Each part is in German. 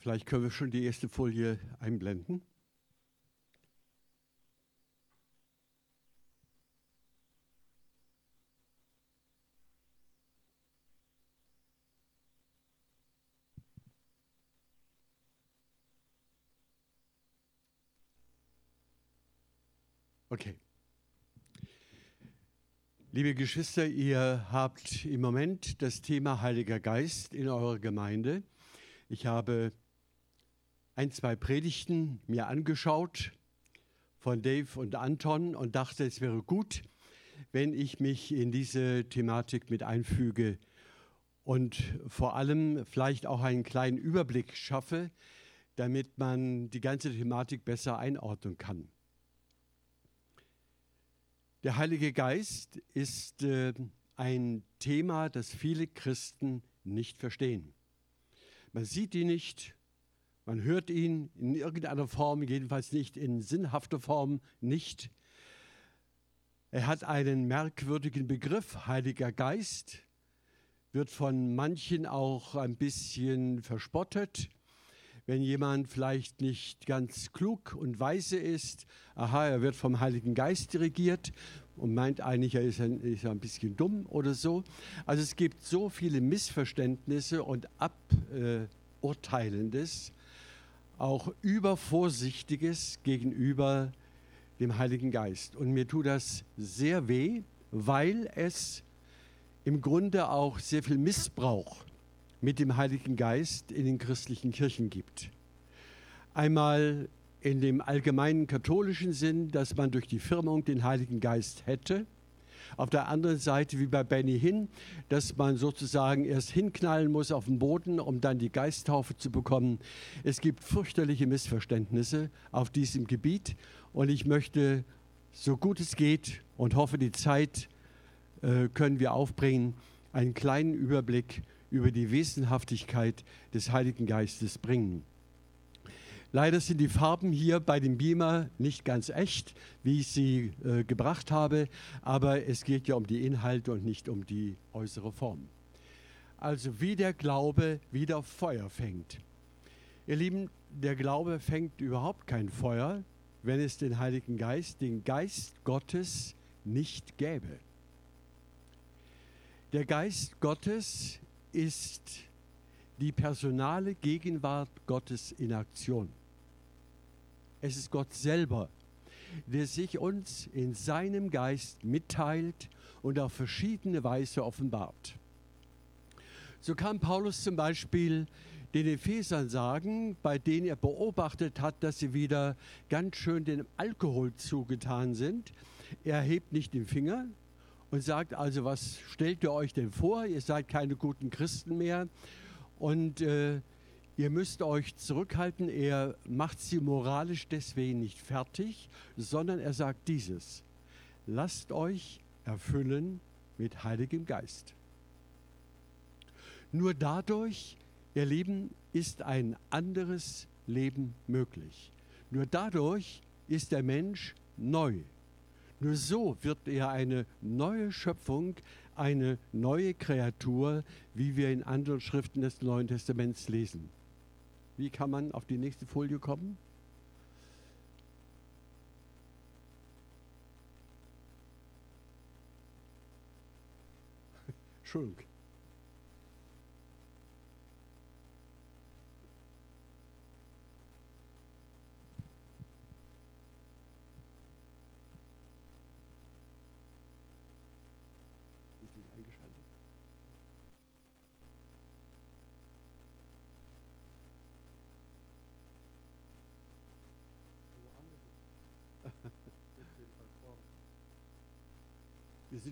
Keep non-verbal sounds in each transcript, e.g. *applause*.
Vielleicht können wir schon die erste Folie einblenden. Okay. Liebe Geschwister, ihr habt im Moment das Thema Heiliger Geist in eurer Gemeinde. Ich habe ein, zwei Predigten mir angeschaut von Dave und Anton und dachte, es wäre gut, wenn ich mich in diese Thematik mit einfüge und vor allem vielleicht auch einen kleinen Überblick schaffe, damit man die ganze Thematik besser einordnen kann. Der Heilige Geist ist äh, ein Thema, das viele Christen nicht verstehen. Man sieht ihn nicht, man hört ihn in irgendeiner Form, jedenfalls nicht in sinnhafter Form, nicht. Er hat einen merkwürdigen Begriff, Heiliger Geist, wird von manchen auch ein bisschen verspottet wenn jemand vielleicht nicht ganz klug und weise ist, aha, er wird vom Heiligen Geist dirigiert und meint eigentlich, er ist ein, ist ein bisschen dumm oder so. Also es gibt so viele Missverständnisse und Aburteilendes, auch Übervorsichtiges gegenüber dem Heiligen Geist. Und mir tut das sehr weh, weil es im Grunde auch sehr viel Missbrauch mit dem Heiligen Geist in den christlichen Kirchen gibt. Einmal in dem allgemeinen katholischen Sinn, dass man durch die Firmung den Heiligen Geist hätte. Auf der anderen Seite, wie bei Benny Hinn, dass man sozusagen erst hinknallen muss auf den Boden, um dann die Geisttaufe zu bekommen. Es gibt fürchterliche Missverständnisse auf diesem Gebiet und ich möchte, so gut es geht und hoffe, die Zeit äh, können wir aufbringen, einen kleinen Überblick über die Wesenhaftigkeit des Heiligen Geistes bringen. Leider sind die Farben hier bei dem Beamer nicht ganz echt, wie ich sie äh, gebracht habe, aber es geht ja um die Inhalte und nicht um die äußere Form. Also wie der Glaube wieder Feuer fängt. Ihr Lieben, der Glaube fängt überhaupt kein Feuer, wenn es den Heiligen Geist, den Geist Gottes nicht gäbe. Der Geist Gottes ist die personale Gegenwart Gottes in Aktion. Es ist Gott selber, der sich uns in seinem Geist mitteilt und auf verschiedene Weise offenbart. So kann Paulus zum Beispiel den Ephesern sagen, bei denen er beobachtet hat, dass sie wieder ganz schön dem Alkohol zugetan sind. Er hebt nicht den Finger, und sagt also, was stellt ihr euch denn vor? Ihr seid keine guten Christen mehr und äh, ihr müsst euch zurückhalten. Er macht sie moralisch deswegen nicht fertig, sondern er sagt dieses, lasst euch erfüllen mit Heiligem Geist. Nur dadurch, ihr Lieben, ist ein anderes Leben möglich. Nur dadurch ist der Mensch neu nur so wird er eine neue Schöpfung, eine neue Kreatur, wie wir in anderen Schriften des Neuen Testaments lesen. Wie kann man auf die nächste Folie kommen? *laughs* Entschuldigung.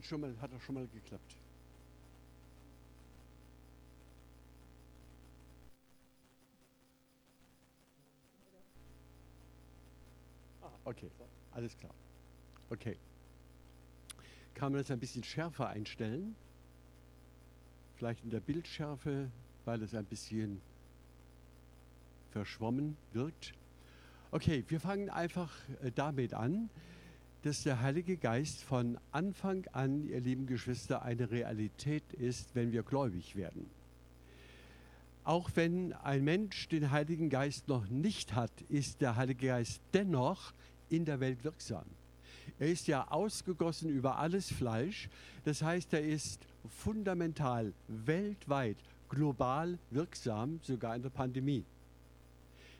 Schon mal, hat doch schon mal geklappt. Ah, okay, alles klar. Okay. Kann man das ein bisschen schärfer einstellen? Vielleicht in der Bildschärfe, weil es ein bisschen verschwommen wirkt. Okay, wir fangen einfach äh, damit an dass der Heilige Geist von Anfang an, ihr lieben Geschwister, eine Realität ist, wenn wir gläubig werden. Auch wenn ein Mensch den Heiligen Geist noch nicht hat, ist der Heilige Geist dennoch in der Welt wirksam. Er ist ja ausgegossen über alles Fleisch. Das heißt, er ist fundamental, weltweit, global wirksam, sogar in der Pandemie.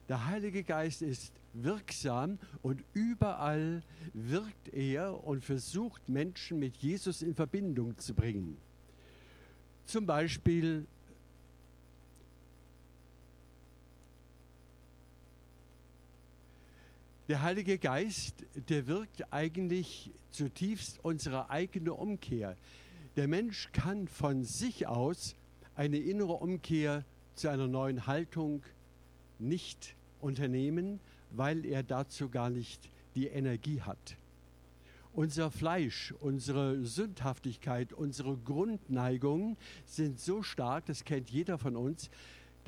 Der Heilige Geist ist wirksam und überall wirkt er und versucht Menschen mit Jesus in Verbindung zu bringen. Zum Beispiel Der Heilige Geist, der wirkt eigentlich zutiefst unsere eigene Umkehr. Der Mensch kann von sich aus eine innere Umkehr zu einer neuen Haltung nicht unternehmen, weil er dazu gar nicht die Energie hat. Unser Fleisch, unsere Sündhaftigkeit, unsere Grundneigungen sind so stark, das kennt jeder von uns,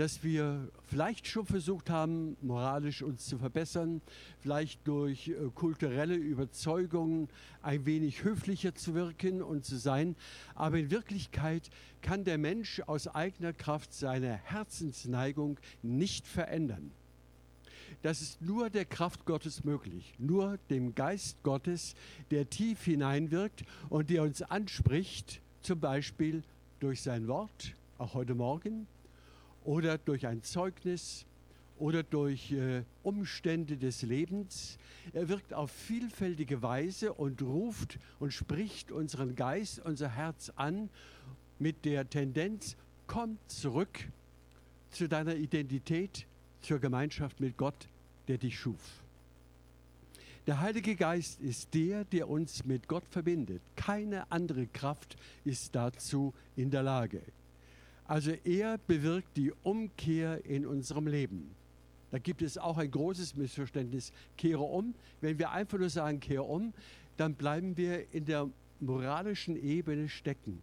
dass wir vielleicht schon versucht haben, moralisch uns zu verbessern, vielleicht durch äh, kulturelle Überzeugungen ein wenig höflicher zu wirken und zu sein. Aber in Wirklichkeit kann der Mensch aus eigener Kraft seine Herzensneigung nicht verändern. Das ist nur der Kraft Gottes möglich, nur dem Geist Gottes, der tief hineinwirkt und der uns anspricht, zum Beispiel durch sein Wort, auch heute Morgen, oder durch ein Zeugnis oder durch äh, Umstände des Lebens. Er wirkt auf vielfältige Weise und ruft und spricht unseren Geist, unser Herz an mit der Tendenz, komm zurück zu deiner Identität, zur Gemeinschaft mit Gott, der dich schuf. Der Heilige Geist ist der, der uns mit Gott verbindet. Keine andere Kraft ist dazu in der Lage. Also er bewirkt die Umkehr in unserem Leben. Da gibt es auch ein großes Missverständnis. Kehre um. Wenn wir einfach nur sagen, kehre um, dann bleiben wir in der moralischen Ebene stecken.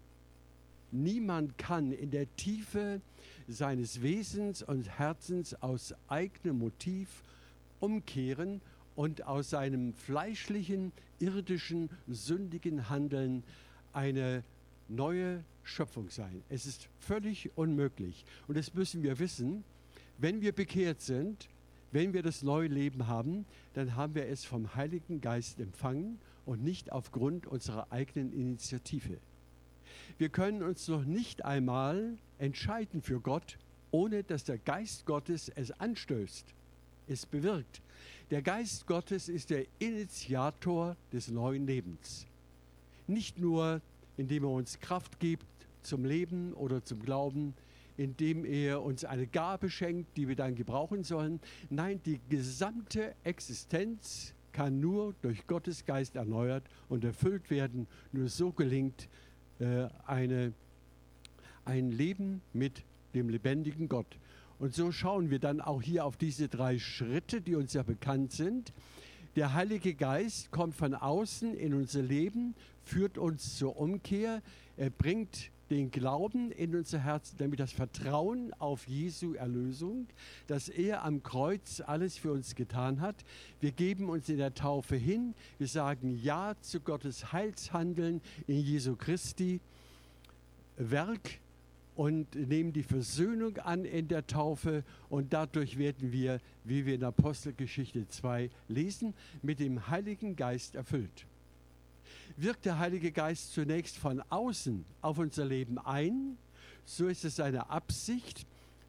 Niemand kann in der Tiefe seines Wesens und Herzens aus eigenem Motiv umkehren und aus seinem fleischlichen, irdischen, sündigen Handeln eine neue Schöpfung sein. Es ist völlig unmöglich. Und das müssen wir wissen. Wenn wir bekehrt sind, wenn wir das neue Leben haben, dann haben wir es vom Heiligen Geist empfangen und nicht aufgrund unserer eigenen Initiative. Wir können uns noch nicht einmal entscheiden für Gott, ohne dass der Geist Gottes es anstößt, es bewirkt. Der Geist Gottes ist der Initiator des neuen Lebens. Nicht nur, indem er uns Kraft gibt, zum Leben oder zum Glauben, indem er uns eine Gabe schenkt, die wir dann gebrauchen sollen. Nein, die gesamte Existenz kann nur durch Gottes Geist erneuert und erfüllt werden. Nur so gelingt äh, eine, ein Leben mit dem lebendigen Gott. Und so schauen wir dann auch hier auf diese drei Schritte, die uns ja bekannt sind. Der Heilige Geist kommt von außen in unser Leben, führt uns zur Umkehr. Er bringt den Glauben in unser Herz, damit das Vertrauen auf Jesu Erlösung, dass er am Kreuz alles für uns getan hat. Wir geben uns in der Taufe hin. Wir sagen Ja zu Gottes Heilshandeln in Jesu Christi Werk und nehmen die Versöhnung an in der Taufe und dadurch werden wir, wie wir in Apostelgeschichte 2 lesen, mit dem Heiligen Geist erfüllt wirkt der Heilige Geist zunächst von außen auf unser Leben ein, so ist es seine Absicht,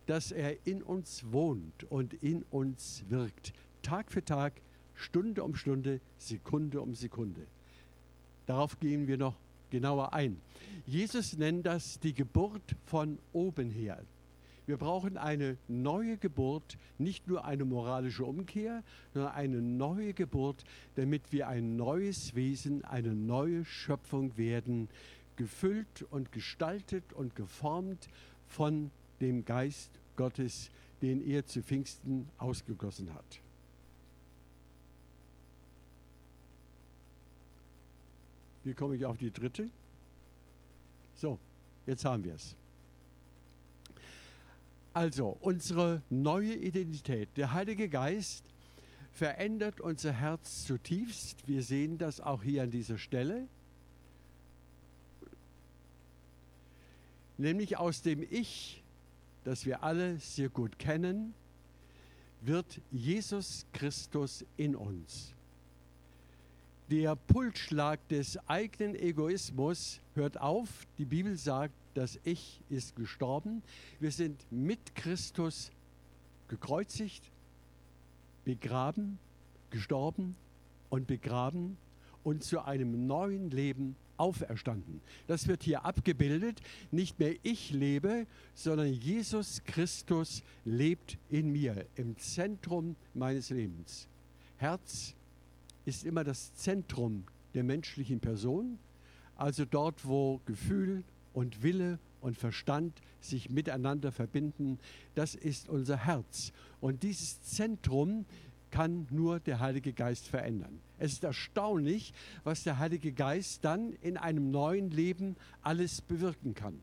dass er in uns wohnt und in uns wirkt. Tag für Tag, Stunde um Stunde, Sekunde um Sekunde. Darauf gehen wir noch genauer ein. Jesus nennt das die Geburt von oben her. Wir brauchen eine neue Geburt, nicht nur eine moralische Umkehr, sondern eine neue Geburt, damit wir ein neues Wesen, eine neue Schöpfung werden, gefüllt und gestaltet und geformt von dem Geist Gottes, den er zu Pfingsten ausgegossen hat. Wie komme ich auf die dritte? So, jetzt haben wir es. Also unsere neue Identität. Der Heilige Geist verändert unser Herz zutiefst. Wir sehen das auch hier an dieser Stelle. Nämlich aus dem Ich das wir alle sehr gut kennen, wird Jesus Christus in uns. Der Pulsschlag des eigenen Egoismus hört auf. Die Bibel sagt, das Ich ist gestorben. Wir sind mit Christus gekreuzigt, begraben, gestorben und begraben und zu einem neuen Leben auferstanden. Das wird hier abgebildet. Nicht mehr ich lebe, sondern Jesus Christus lebt in mir, im Zentrum meines Lebens. Herz ist immer das Zentrum der menschlichen Person, also dort, wo Gefühl und Wille und Verstand sich miteinander verbinden, das ist unser Herz. Und dieses Zentrum kann nur der Heilige Geist verändern. Es ist erstaunlich, was der Heilige Geist dann in einem neuen Leben alles bewirken kann.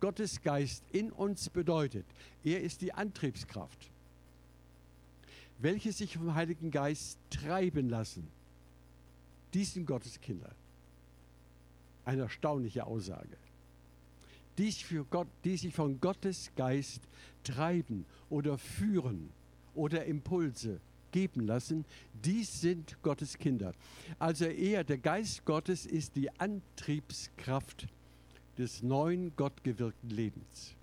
Gottes Geist in uns bedeutet, er ist die Antriebskraft, welche sich vom Heiligen Geist treiben lassen. Dies sind Gottes Kinder. Eine erstaunliche Aussage. Die sich, für Gott, die sich von Gottes Geist treiben oder führen oder Impulse geben lassen, dies sind Gottes Kinder. Also er, der Geist Gottes, ist die Antriebskraft des neuen gottgewirkten Lebens.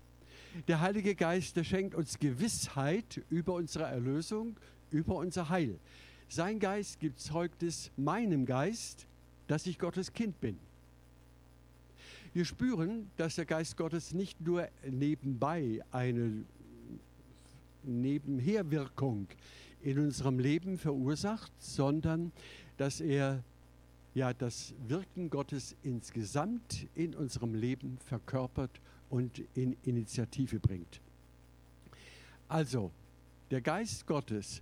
Der Heilige Geist, der schenkt uns Gewissheit über unsere Erlösung, über unser Heil. Sein Geist gibt Zeugnis meinem Geist, dass ich Gottes Kind bin. Wir spüren, dass der Geist Gottes nicht nur nebenbei eine Nebenherwirkung in unserem Leben verursacht, sondern dass er ja das Wirken Gottes insgesamt in unserem Leben verkörpert und in Initiative bringt. Also, der Geist Gottes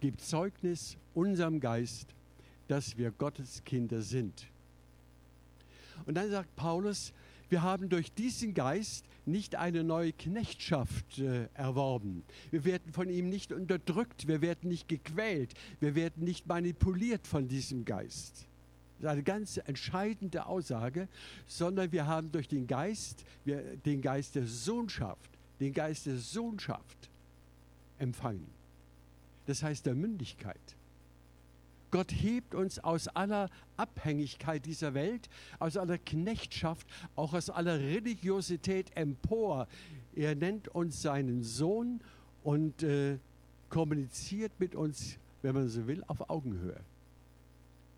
gibt Zeugnis unserem Geist, dass wir Gottes Kinder sind. Und dann sagt Paulus, wir haben durch diesen Geist nicht eine neue Knechtschaft äh, erworben. Wir werden von ihm nicht unterdrückt, wir werden nicht gequält, wir werden nicht manipuliert von diesem Geist. Das ist eine ganz entscheidende Aussage, sondern wir haben durch den Geist, wir, den Geist der Sohnschaft, den Geist der Sohnschaft empfangen das heißt der Mündigkeit. Gott hebt uns aus aller Abhängigkeit dieser Welt, aus aller Knechtschaft, auch aus aller Religiosität empor. Er nennt uns seinen Sohn und äh, kommuniziert mit uns, wenn man so will, auf Augenhöhe.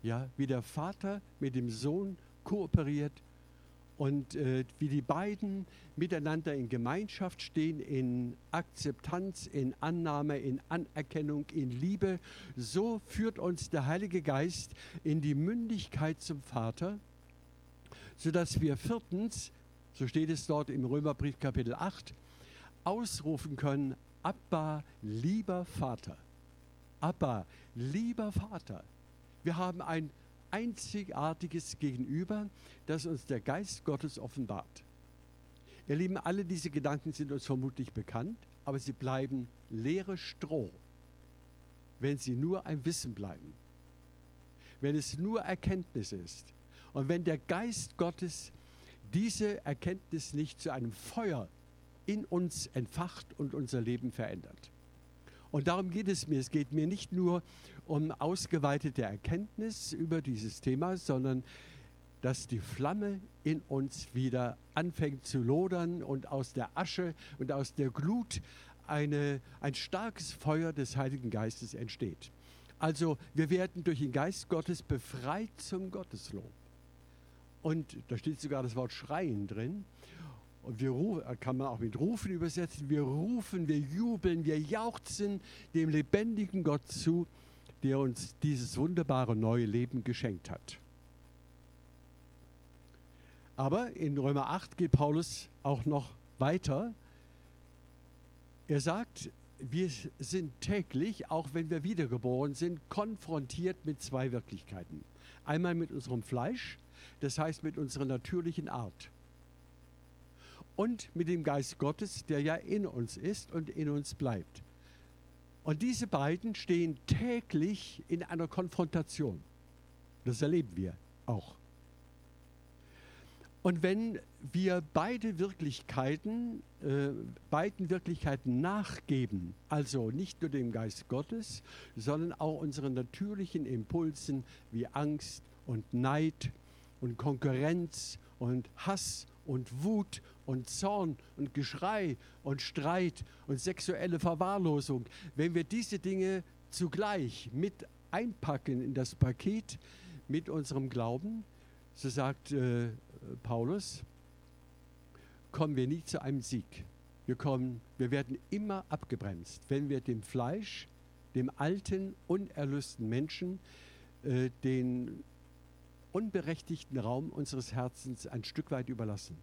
Ja, wie der Vater mit dem Sohn kooperiert, und äh, wie die beiden miteinander in Gemeinschaft stehen, in Akzeptanz, in Annahme, in Anerkennung, in Liebe, so führt uns der Heilige Geist in die Mündigkeit zum Vater, sodass wir viertens, so steht es dort im Römerbrief Kapitel 8, ausrufen können, Abba, lieber Vater. Abba, lieber Vater. Wir haben ein einzigartiges Gegenüber, das uns der Geist Gottes offenbart. Ihr Lieben, alle diese Gedanken sind uns vermutlich bekannt, aber sie bleiben leere Stroh, wenn sie nur ein Wissen bleiben, wenn es nur Erkenntnis ist und wenn der Geist Gottes diese Erkenntnis nicht zu einem Feuer in uns entfacht und unser Leben verändert. Und darum geht es mir. Es geht mir nicht nur um ausgeweitete Erkenntnis über dieses Thema, sondern dass die Flamme in uns wieder anfängt zu lodern und aus der Asche und aus der Glut eine, ein starkes Feuer des Heiligen Geistes entsteht. Also wir werden durch den Geist Gottes befreit zum Gotteslob. Und da steht sogar das Wort Schreien drin. Und wir rufen, kann man auch mit Rufen übersetzen. Wir rufen, wir jubeln, wir jauchzen dem lebendigen Gott zu, der uns dieses wunderbare neue Leben geschenkt hat. Aber in Römer 8 geht Paulus auch noch weiter. Er sagt, wir sind täglich, auch wenn wir wiedergeboren sind, konfrontiert mit zwei Wirklichkeiten. Einmal mit unserem Fleisch, das heißt mit unserer natürlichen Art und mit dem Geist Gottes, der ja in uns ist und in uns bleibt. Und diese beiden stehen täglich in einer Konfrontation. Das erleben wir auch. Und wenn wir beide Wirklichkeiten, äh, beiden Wirklichkeiten nachgeben, also nicht nur dem Geist Gottes, sondern auch unseren natürlichen Impulsen wie Angst und Neid und Konkurrenz und Hass und Wut und Zorn und Geschrei und Streit und sexuelle Verwahrlosung, wenn wir diese Dinge zugleich mit einpacken in das Paket mit unserem Glauben, so sagt äh, Paulus, kommen wir nie zu einem Sieg. Wir, kommen, wir werden immer abgebremst, wenn wir dem Fleisch, dem alten, unerlösten Menschen, äh, den unberechtigten Raum unseres Herzens ein Stück weit überlassen.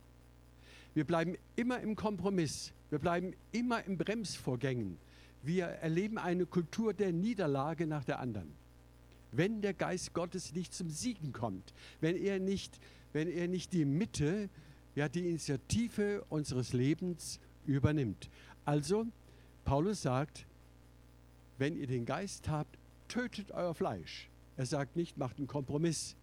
Wir bleiben immer im Kompromiss. Wir bleiben immer in Bremsvorgängen. Wir erleben eine Kultur der Niederlage nach der anderen. Wenn der Geist Gottes nicht zum Siegen kommt, wenn er nicht wenn er nicht die Mitte, ja die Initiative unseres Lebens übernimmt. Also, Paulus sagt, wenn ihr den Geist habt, tötet euer Fleisch. Er sagt nicht, macht einen Kompromiss.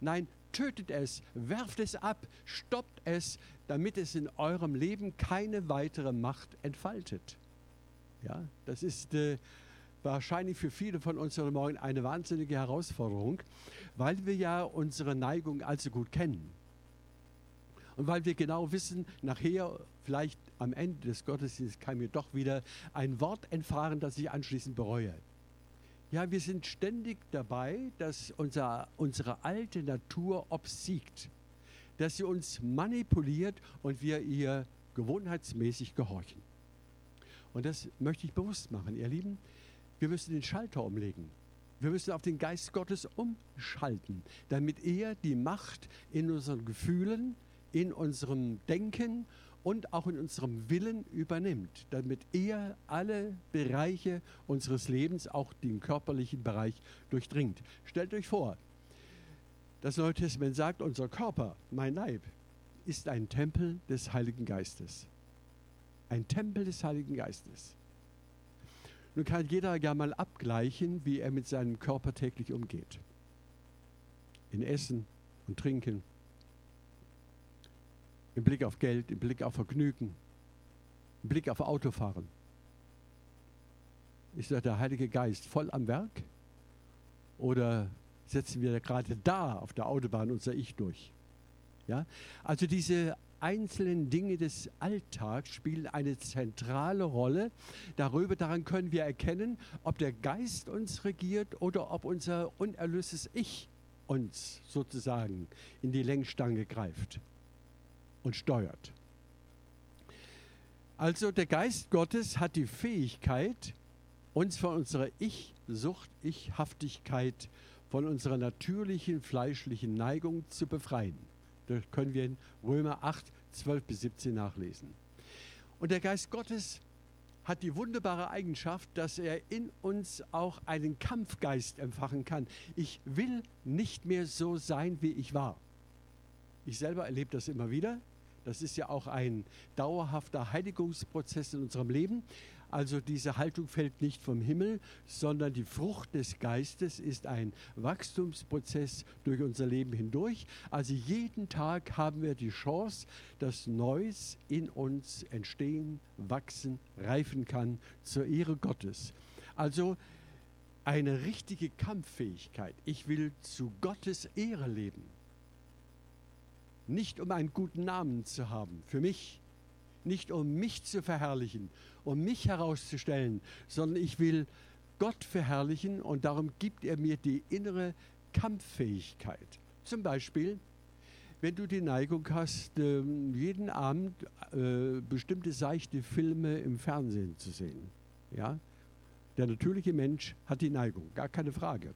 Nein, tötet es, werft es ab, stoppt es, damit es in eurem Leben keine weitere Macht entfaltet. Ja, das ist äh, wahrscheinlich für viele von uns heute Morgen eine wahnsinnige Herausforderung, weil wir ja unsere Neigung allzu gut kennen. Und weil wir genau wissen, nachher, vielleicht am Ende des Gottesdienstes, kann mir doch wieder ein Wort entfahren, das ich anschließend bereue. Ja, wir sind ständig dabei, dass unser, unsere alte Natur obsiegt, dass sie uns manipuliert und wir ihr gewohnheitsmäßig gehorchen. Und das möchte ich bewusst machen, ihr Lieben. Wir müssen den Schalter umlegen. Wir müssen auf den Geist Gottes umschalten, damit er die Macht in unseren Gefühlen, in unserem Denken und auch in unserem Willen übernimmt, damit er alle Bereiche unseres Lebens, auch den körperlichen Bereich, durchdringt. Stellt euch vor, das Neue Testament sagt, unser Körper, mein Leib, ist ein Tempel des Heiligen Geistes. Ein Tempel des Heiligen Geistes. Nun kann jeder ja mal abgleichen, wie er mit seinem Körper täglich umgeht. In Essen und Trinken, im Blick auf Geld, im Blick auf Vergnügen, im Blick auf Autofahren. Ist da der Heilige Geist voll am Werk? Oder setzen wir gerade da auf der Autobahn unser Ich durch? Ja? Also diese einzelnen Dinge des Alltags spielen eine zentrale Rolle. Darüber, daran können wir erkennen, ob der Geist uns regiert oder ob unser unerlöstes Ich uns sozusagen in die Lenkstange greift und steuert. Also der Geist Gottes hat die Fähigkeit, uns von unserer Ich-Sucht, Ich-Haftigkeit, von unserer natürlichen fleischlichen Neigung zu befreien. Das können wir in Römer 8, 12 bis 17 nachlesen. Und der Geist Gottes hat die wunderbare Eigenschaft, dass er in uns auch einen Kampfgeist empfachen kann. Ich will nicht mehr so sein, wie ich war. Ich selber erlebe das immer wieder. Das ist ja auch ein dauerhafter Heiligungsprozess in unserem Leben. Also diese Haltung fällt nicht vom Himmel, sondern die Frucht des Geistes ist ein Wachstumsprozess durch unser Leben hindurch. Also jeden Tag haben wir die Chance, dass Neues in uns entstehen, wachsen, reifen kann zur Ehre Gottes. Also eine richtige Kampffähigkeit. Ich will zu Gottes Ehre leben. Nicht um einen guten Namen zu haben für mich, nicht um mich zu verherrlichen, um mich herauszustellen, sondern ich will Gott verherrlichen und darum gibt er mir die innere Kampffähigkeit. Zum Beispiel, wenn du die Neigung hast, ähm, jeden Abend äh, bestimmte seichte Filme im Fernsehen zu sehen. Ja? Der natürliche Mensch hat die Neigung, gar keine Frage.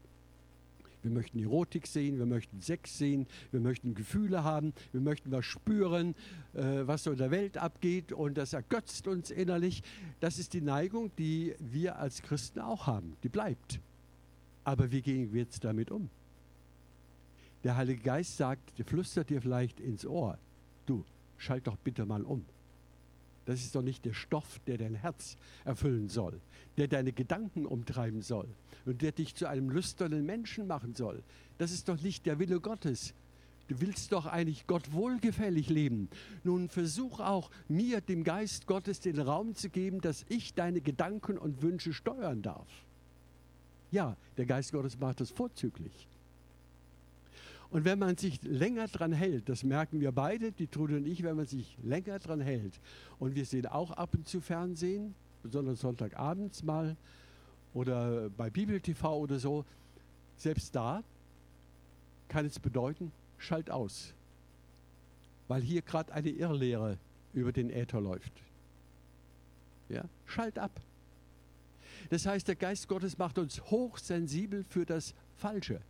Wir möchten Erotik sehen, wir möchten Sex sehen, wir möchten Gefühle haben, wir möchten was spüren, äh, was so in der Welt abgeht und das ergötzt uns innerlich. Das ist die Neigung, die wir als Christen auch haben. Die bleibt. Aber wie gehen wir jetzt damit um? Der Heilige Geist sagt, der flüstert dir vielleicht ins Ohr, du, schalt doch bitte mal um. Das ist doch nicht der Stoff, der dein Herz erfüllen soll, der deine Gedanken umtreiben soll und der dich zu einem lüsternen Menschen machen soll. Das ist doch nicht der Wille Gottes. Du willst doch eigentlich Gott wohlgefällig leben. Nun versuch auch mir, dem Geist Gottes, den Raum zu geben, dass ich deine Gedanken und Wünsche steuern darf. Ja, der Geist Gottes macht das vorzüglich. Und wenn man sich länger dran hält, das merken wir beide, die Trude und ich, wenn man sich länger dran hält, und wir sehen auch ab und zu Fernsehen, besonders Sonntagabends mal oder bei Bibel TV oder so, selbst da kann es bedeuten, schalt aus, weil hier gerade eine Irrlehre über den Äther läuft. Ja, schalt ab. Das heißt, der Geist Gottes macht uns hochsensibel für das Falsche,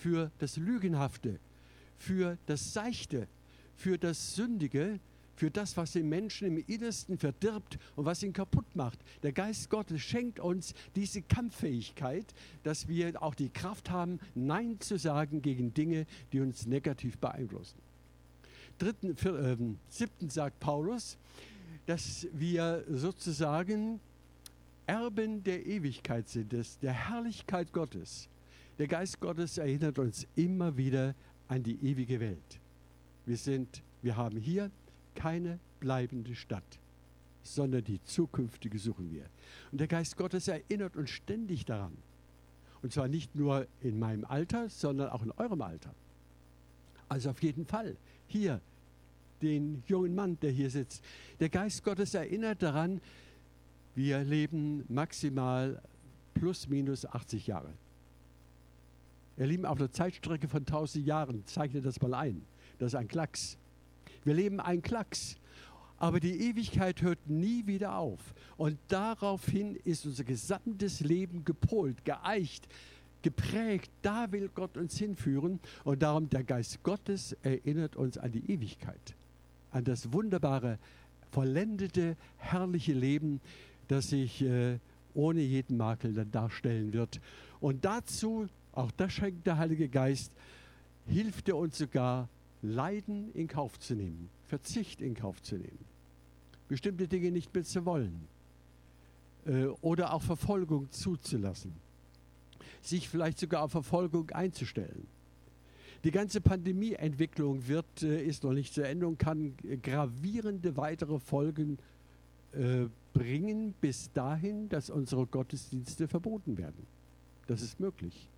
für das Lügenhafte, für das Seichte, für das Sündige, für das, was den Menschen im Innersten verdirbt und was ihn kaputt macht. Der Geist Gottes schenkt uns diese Kampffähigkeit, dass wir auch die Kraft haben, Nein zu sagen gegen Dinge, die uns negativ beeinflussen. Dritten, vier, äh, siebten sagt Paulus, dass wir sozusagen Erben der Ewigkeit sind, des, der Herrlichkeit Gottes. Der Geist Gottes erinnert uns immer wieder an die ewige Welt. Wir sind, wir haben hier keine bleibende Stadt, sondern die zukünftige suchen wir. Und der Geist Gottes erinnert uns ständig daran. Und zwar nicht nur in meinem Alter, sondern auch in eurem Alter. Also auf jeden Fall hier den jungen Mann, der hier sitzt. Der Geist Gottes erinnert daran, wir leben maximal plus minus 80 Jahre. Ihr Lieben, auf der Zeitstrecke von 1000 Jahren, zeichnet das mal ein. Das ist ein Klacks. Wir leben ein Klacks. Aber die Ewigkeit hört nie wieder auf. Und daraufhin ist unser gesamtes Leben gepolt, geeicht, geprägt. Da will Gott uns hinführen. Und darum der Geist Gottes erinnert uns an die Ewigkeit, an das wunderbare, vollendete, herrliche Leben, das sich äh, ohne jeden Makel dann darstellen wird. Und dazu, auch das schenkt der Heilige Geist, hilft er uns sogar, Leiden in Kauf zu nehmen, Verzicht in Kauf zu nehmen, bestimmte Dinge nicht mehr zu wollen äh, oder auch Verfolgung zuzulassen, sich vielleicht sogar auf Verfolgung einzustellen. Die ganze Pandemieentwicklung wird, äh, ist noch nicht zu Ende und kann gravierende weitere Folgen äh, bringen, bis dahin, dass unsere Gottesdienste verboten werden. Das ist möglich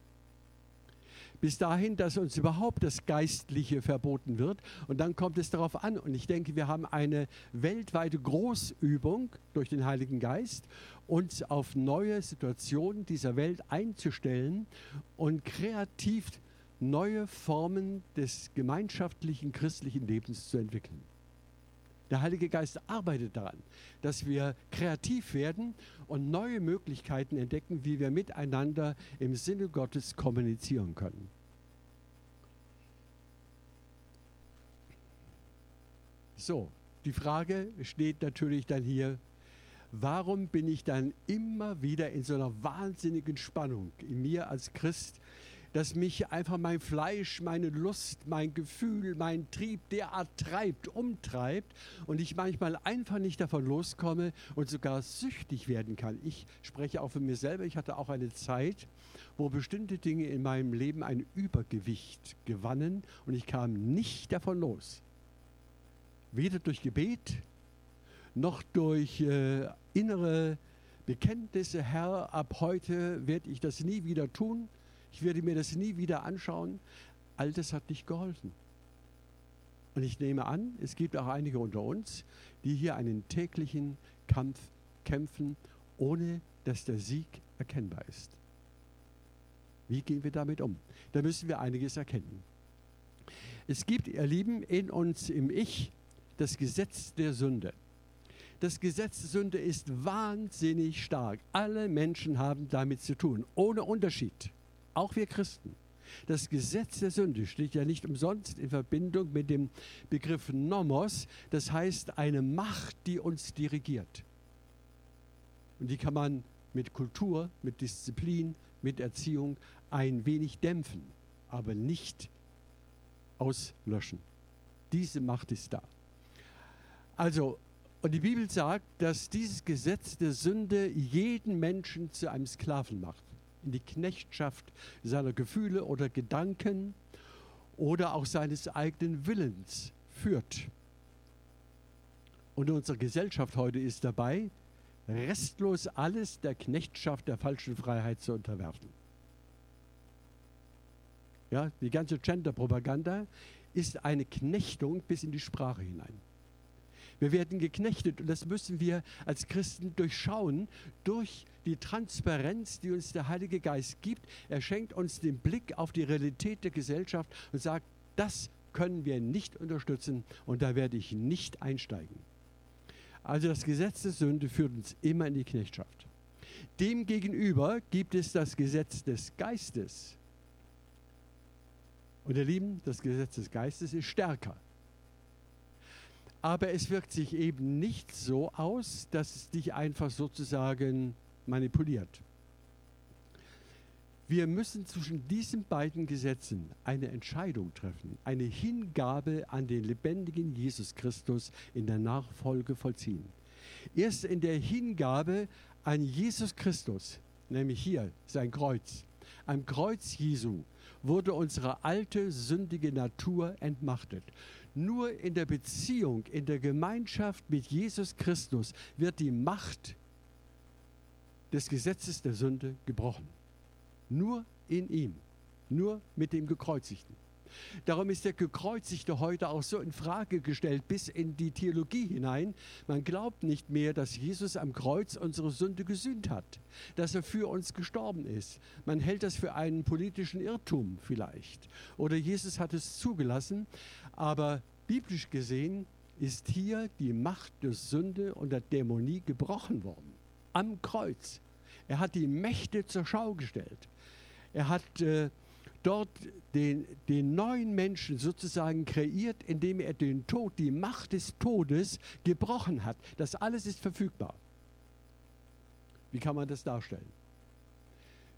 bis dahin, dass uns überhaupt das Geistliche verboten wird. Und dann kommt es darauf an. Und ich denke, wir haben eine weltweite Großübung durch den Heiligen Geist, uns auf neue Situationen dieser Welt einzustellen und kreativ neue Formen des gemeinschaftlichen christlichen Lebens zu entwickeln. Der Heilige Geist arbeitet daran, dass wir kreativ werden und neue Möglichkeiten entdecken, wie wir miteinander im Sinne Gottes kommunizieren können. So, die Frage steht natürlich dann hier, warum bin ich dann immer wieder in so einer wahnsinnigen Spannung in mir als Christ, dass mich einfach mein Fleisch, meine Lust, mein Gefühl, mein Trieb derart treibt, umtreibt und ich manchmal einfach nicht davon loskomme und sogar süchtig werden kann. Ich spreche auch von mir selber. Ich hatte auch eine Zeit, wo bestimmte Dinge in meinem Leben ein Übergewicht gewannen und ich kam nicht davon los. Weder durch Gebet noch durch äh, innere Bekenntnisse, Herr, ab heute werde ich das nie wieder tun ich werde mir das nie wieder anschauen. All das hat nicht geholfen. Und ich nehme an, es gibt auch einige unter uns, die hier einen täglichen Kampf kämpfen, ohne dass der Sieg erkennbar ist. Wie gehen wir damit um? Da müssen wir einiges erkennen. Es gibt, ihr Lieben, in uns im Ich das Gesetz der Sünde. Das Gesetz der Sünde ist wahnsinnig stark. Alle Menschen haben damit zu tun, ohne Unterschied. Auch wir Christen. Das Gesetz der Sünde steht ja nicht umsonst in Verbindung mit dem Begriff Nomos, das heißt eine Macht, die uns dirigiert. Und die kann man mit Kultur, mit Disziplin, mit Erziehung ein wenig dämpfen, aber nicht auslöschen. Diese Macht ist da. Also, und die Bibel sagt, dass dieses Gesetz der Sünde jeden Menschen zu einem Sklaven macht in die Knechtschaft seiner Gefühle oder Gedanken oder auch seines eigenen Willens führt. Und unsere Gesellschaft heute ist dabei, restlos alles der Knechtschaft der falschen Freiheit zu unterwerfen. Ja, die ganze Gender-Propaganda ist eine Knechtung bis in die Sprache hinein. Wir werden geknechtet und das müssen wir als Christen durchschauen durch die Transparenz, die uns der Heilige Geist gibt. Er schenkt uns den Blick auf die Realität der Gesellschaft und sagt, das können wir nicht unterstützen und da werde ich nicht einsteigen. Also das Gesetz der Sünde führt uns immer in die Knechtschaft. Demgegenüber gibt es das Gesetz des Geistes. Und ihr Lieben, das Gesetz des Geistes ist stärker. Aber es wirkt sich eben nicht so aus, dass es dich einfach sozusagen manipuliert. Wir müssen zwischen diesen beiden Gesetzen eine Entscheidung treffen, eine Hingabe an den lebendigen Jesus Christus in der Nachfolge vollziehen. Erst in der Hingabe an Jesus Christus, nämlich hier sein Kreuz, am Kreuz Jesu, wurde unsere alte sündige Natur entmachtet. Nur in der Beziehung, in der Gemeinschaft mit Jesus Christus wird die Macht des Gesetzes der Sünde gebrochen. Nur in ihm, nur mit dem Gekreuzigten. Darum ist der Gekreuzigte heute auch so in Frage gestellt, bis in die Theologie hinein. Man glaubt nicht mehr, dass Jesus am Kreuz unsere Sünde gesühnt hat, dass er für uns gestorben ist. Man hält das für einen politischen Irrtum vielleicht. Oder Jesus hat es zugelassen, aber biblisch gesehen ist hier die Macht der Sünde und der Dämonie gebrochen worden. Am Kreuz. Er hat die Mächte zur Schau gestellt. Er hat äh, dort den, den neuen Menschen sozusagen kreiert, indem er den Tod, die Macht des Todes gebrochen hat. Das alles ist verfügbar. Wie kann man das darstellen?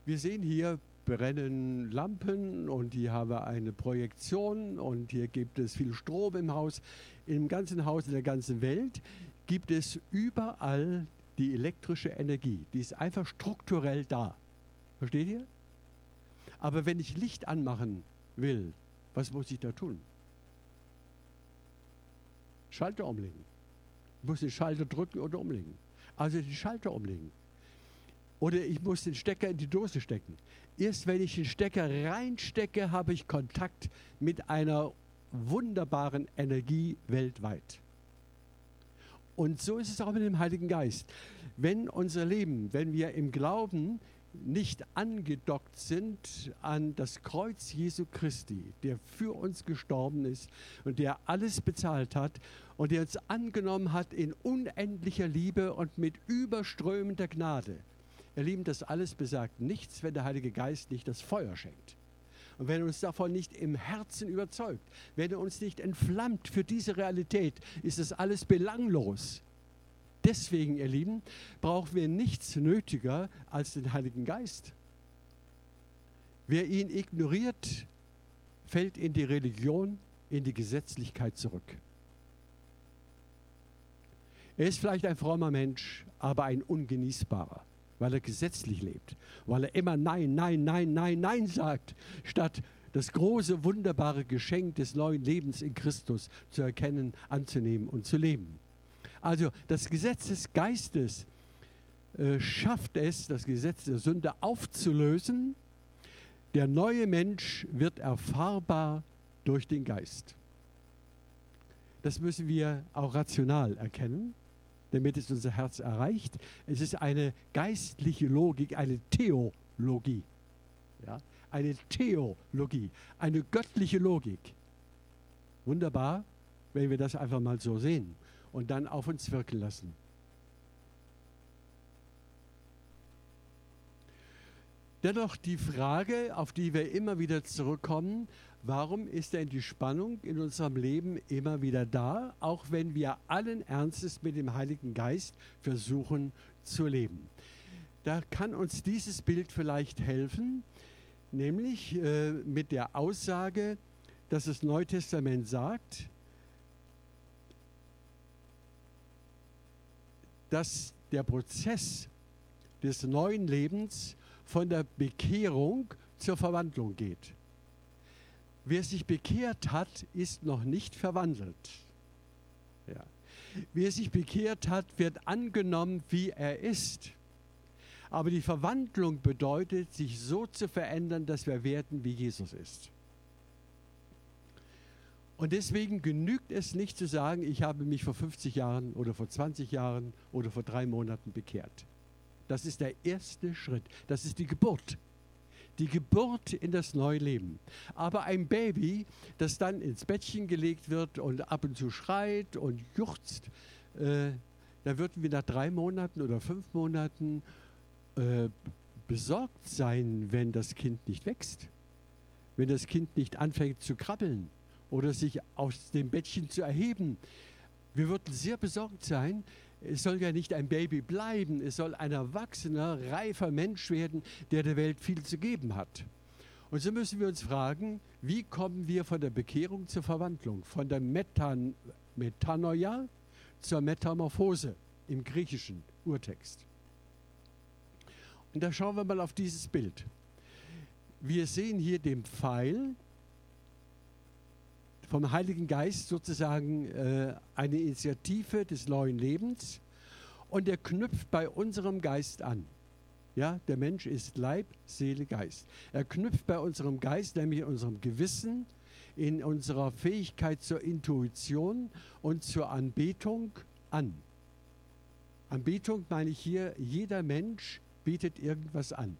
Wir sehen hier brennen Lampen und hier haben wir eine Projektion und hier gibt es viel Strom im Haus. Im ganzen Haus, in der ganzen Welt gibt es überall die elektrische Energie. Die ist einfach strukturell da. Versteht ihr? Aber wenn ich Licht anmachen will, was muss ich da tun? Schalter umlegen. Ich muss den Schalter drücken oder umlegen. Also den Schalter umlegen. Oder ich muss den Stecker in die Dose stecken. Erst wenn ich den Stecker reinstecke, habe ich Kontakt mit einer wunderbaren Energie weltweit. Und so ist es auch mit dem Heiligen Geist. Wenn unser Leben, wenn wir im Glauben nicht angedockt sind an das Kreuz Jesu Christi, der für uns gestorben ist und der alles bezahlt hat und der uns angenommen hat in unendlicher Liebe und mit überströmender Gnade. Ihr Lieben, das alles besagt nichts, wenn der Heilige Geist nicht das Feuer schenkt. Und wenn er uns davon nicht im Herzen überzeugt, wenn er uns nicht entflammt für diese Realität, ist das alles belanglos. Deswegen, ihr Lieben, brauchen wir nichts nötiger als den Heiligen Geist. Wer ihn ignoriert, fällt in die Religion, in die Gesetzlichkeit zurück. Er ist vielleicht ein frommer Mensch, aber ein ungenießbarer, weil er gesetzlich lebt, weil er immer Nein, Nein, Nein, Nein, Nein sagt, statt das große, wunderbare Geschenk des neuen Lebens in Christus zu erkennen, anzunehmen und zu leben. Also das Gesetz des Geistes äh, schafft es, das Gesetz der Sünde aufzulösen. Der neue Mensch wird erfahrbar durch den Geist. Das müssen wir auch rational erkennen, damit es unser Herz erreicht. Es ist eine geistliche Logik, eine Theologie. Ja? Eine Theologie, eine göttliche Logik. Wunderbar, wenn wir das einfach mal so sehen und dann auf uns wirken lassen. Dennoch die Frage, auf die wir immer wieder zurückkommen, warum ist denn die Spannung in unserem Leben immer wieder da, auch wenn wir allen Ernstes mit dem Heiligen Geist versuchen zu leben? Da kann uns dieses Bild vielleicht helfen, nämlich äh, mit der Aussage, dass das Neue Testament sagt, dass der Prozess des neuen Lebens von der Bekehrung zur Verwandlung geht. Wer sich bekehrt hat, ist noch nicht verwandelt. Ja. Wer sich bekehrt hat, wird angenommen, wie er ist. Aber die Verwandlung bedeutet, sich so zu verändern, dass wir werden, wie Jesus ist. Und deswegen genügt es nicht zu sagen, ich habe mich vor 50 Jahren oder vor 20 Jahren oder vor drei Monaten bekehrt. Das ist der erste Schritt. Das ist die Geburt. Die Geburt in das neue Leben. Aber ein Baby, das dann ins Bettchen gelegt wird und ab und zu schreit und juchzt, äh, da würden wir nach drei Monaten oder fünf Monaten äh, besorgt sein, wenn das Kind nicht wächst, wenn das Kind nicht anfängt zu krabbeln oder sich aus dem Bettchen zu erheben. Wir würden sehr besorgt sein. Es soll ja nicht ein Baby bleiben, es soll ein erwachsener, reifer Mensch werden, der der Welt viel zu geben hat. Und so müssen wir uns fragen, wie kommen wir von der Bekehrung zur Verwandlung, von der Metan Metanoia zur Metamorphose im griechischen Urtext. Und da schauen wir mal auf dieses Bild. Wir sehen hier den Pfeil, vom Heiligen Geist sozusagen äh, eine Initiative des neuen Lebens und er knüpft bei unserem Geist an. Ja, der Mensch ist Leib, Seele, Geist. Er knüpft bei unserem Geist, nämlich in unserem Gewissen, in unserer Fähigkeit zur Intuition und zur Anbetung an. Anbetung meine ich hier, jeder Mensch bietet irgendwas an.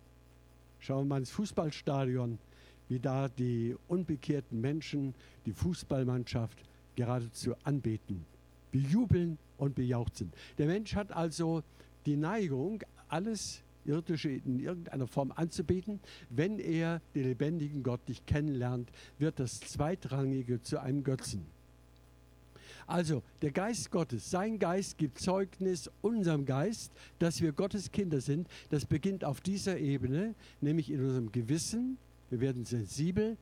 Schauen wir mal ins Fußballstadion wie da die unbekehrten Menschen die Fußballmannschaft geradezu anbeten, bejubeln und bejauchzen. Der Mensch hat also die Neigung, alles Irdische in irgendeiner Form anzubeten. Wenn er den lebendigen Gott nicht kennenlernt, wird das Zweitrangige zu einem Götzen. Also der Geist Gottes, sein Geist gibt Zeugnis unserem Geist, dass wir Gottes Kinder sind. Das beginnt auf dieser Ebene, nämlich in unserem Gewissen, wir werden sensibel,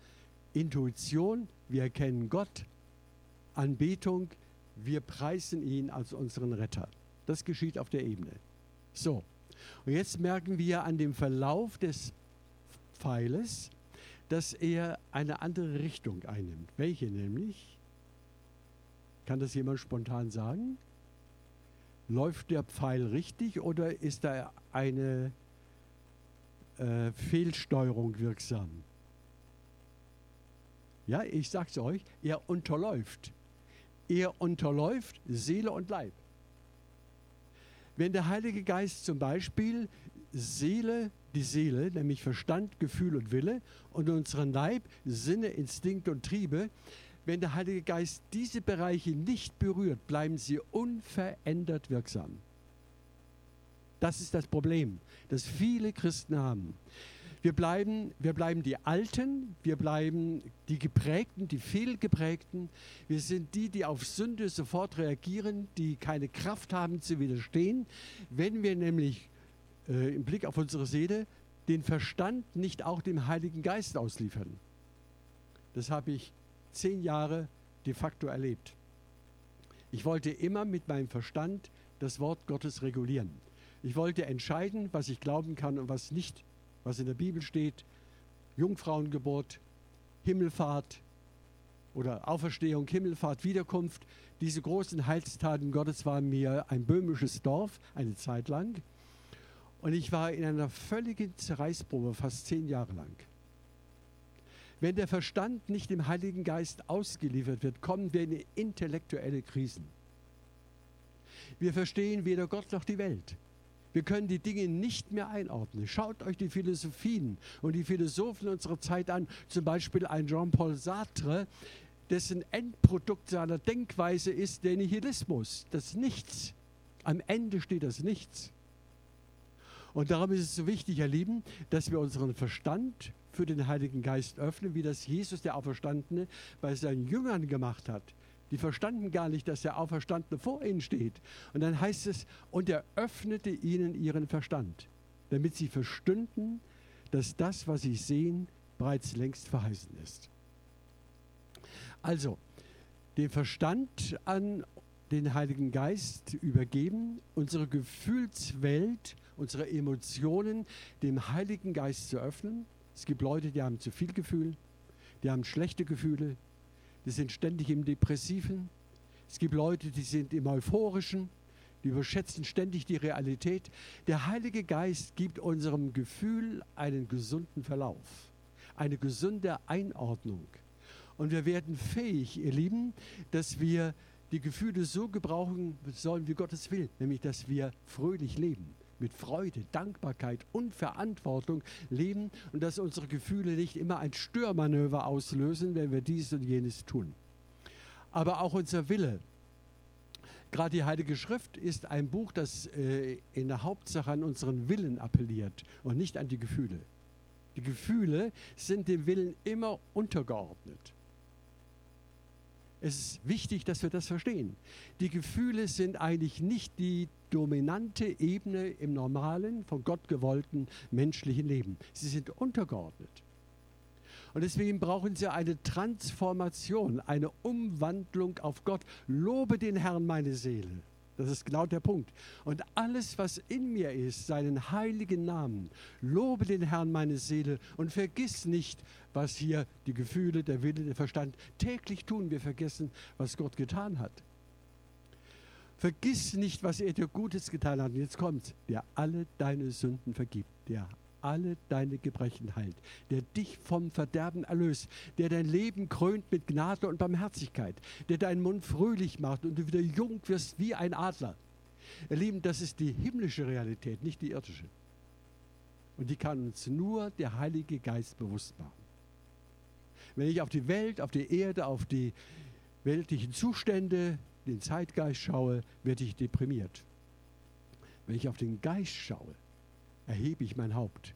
Intuition, wir erkennen Gott, Anbetung, wir preisen ihn als unseren Retter. Das geschieht auf der Ebene. So, und jetzt merken wir an dem Verlauf des Pfeiles, dass er eine andere Richtung einnimmt. Welche nämlich? Kann das jemand spontan sagen? Läuft der Pfeil richtig oder ist da eine äh, Fehlsteuerung wirksam. Ja, ich sage es euch, er unterläuft. Er unterläuft Seele und Leib. Wenn der Heilige Geist zum Beispiel Seele, die Seele, nämlich Verstand, Gefühl und Wille und unseren Leib, Sinne, Instinkte und Triebe, wenn der Heilige Geist diese Bereiche nicht berührt, bleiben sie unverändert wirksam. Das ist das Problem, das viele Christen haben. Wir bleiben, wir bleiben die Alten, wir bleiben die Geprägten, die Fehlgeprägten. Wir sind die, die auf Sünde sofort reagieren, die keine Kraft haben zu widerstehen. Wenn wir nämlich äh, im Blick auf unsere Seele den Verstand nicht auch dem Heiligen Geist ausliefern. Das habe ich zehn Jahre de facto erlebt. Ich wollte immer mit meinem Verstand das Wort Gottes regulieren. Ich wollte entscheiden, was ich glauben kann und was nicht, was in der Bibel steht. Jungfrauengeburt, Himmelfahrt oder Auferstehung, Himmelfahrt, Wiederkunft. Diese großen Heilstaten Gottes waren mir ein böhmisches Dorf eine Zeit lang. Und ich war in einer völligen Zerreißprobe fast zehn Jahre lang. Wenn der Verstand nicht dem Heiligen Geist ausgeliefert wird, kommen wir in intellektuelle Krisen. Wir verstehen weder Gott noch die Welt. Wir können die Dinge nicht mehr einordnen. Schaut euch die Philosophien und die Philosophen unserer Zeit an, zum Beispiel ein Jean-Paul Sartre, dessen Endprodukt seiner Denkweise ist der Nihilismus, das Nichts. Am Ende steht das Nichts. Und darum ist es so wichtig, ihr Lieben, dass wir unseren Verstand für den Heiligen Geist öffnen, wie das Jesus, der Auferstandene, bei seinen Jüngern gemacht hat. Die verstanden gar nicht, dass der Auferstandene vor ihnen steht. Und dann heißt es, und er öffnete ihnen ihren Verstand, damit sie verstünden, dass das, was sie sehen, bereits längst verheißen ist. Also, den Verstand an den Heiligen Geist übergeben, unsere Gefühlswelt, unsere Emotionen dem Heiligen Geist zu öffnen. Es gibt Leute, die haben zu viel Gefühl, die haben schlechte Gefühle, die sind ständig im Depressiven. Es gibt Leute, die sind im Euphorischen, die überschätzen ständig die Realität. Der Heilige Geist gibt unserem Gefühl einen gesunden Verlauf, eine gesunde Einordnung. Und wir werden fähig, ihr Lieben, dass wir die Gefühle so gebrauchen sollen, wie Gott es will, nämlich dass wir fröhlich leben, mit Freude, Dankbarkeit und Verantwortung leben und dass unsere Gefühle nicht immer ein Störmanöver auslösen, wenn wir dies und jenes tun. Aber auch unser Wille. Gerade die Heilige Schrift ist ein Buch, das äh, in der Hauptsache an unseren Willen appelliert und nicht an die Gefühle. Die Gefühle sind dem Willen immer untergeordnet. Es ist wichtig, dass wir das verstehen. Die Gefühle sind eigentlich nicht die dominante Ebene im normalen, von Gott gewollten menschlichen Leben. Sie sind untergeordnet. Und deswegen brauchen sie eine Transformation, eine Umwandlung auf Gott. Lobe den Herrn meine Seele. Das ist genau der Punkt. Und alles, was in mir ist, seinen heiligen Namen, lobe den Herrn meine Seele und vergiss nicht, was hier die Gefühle, der Wille, der Verstand täglich tun. Wir vergessen, was Gott getan hat. Vergiss nicht, was er dir Gutes getan hat. Und jetzt kommt, der alle deine Sünden vergibt, der alle deine Gebrechen heilt, der dich vom Verderben erlöst, der dein Leben krönt mit Gnade und Barmherzigkeit, der deinen Mund fröhlich macht und du wieder jung wirst wie ein Adler. Ihr Lieben, das ist die himmlische Realität, nicht die irdische. Und die kann uns nur der Heilige Geist bewusst machen. Wenn ich auf die Welt, auf die Erde, auf die weltlichen Zustände, den Zeitgeist schaue, werde ich deprimiert. Wenn ich auf den Geist schaue, erhebe ich mein Haupt.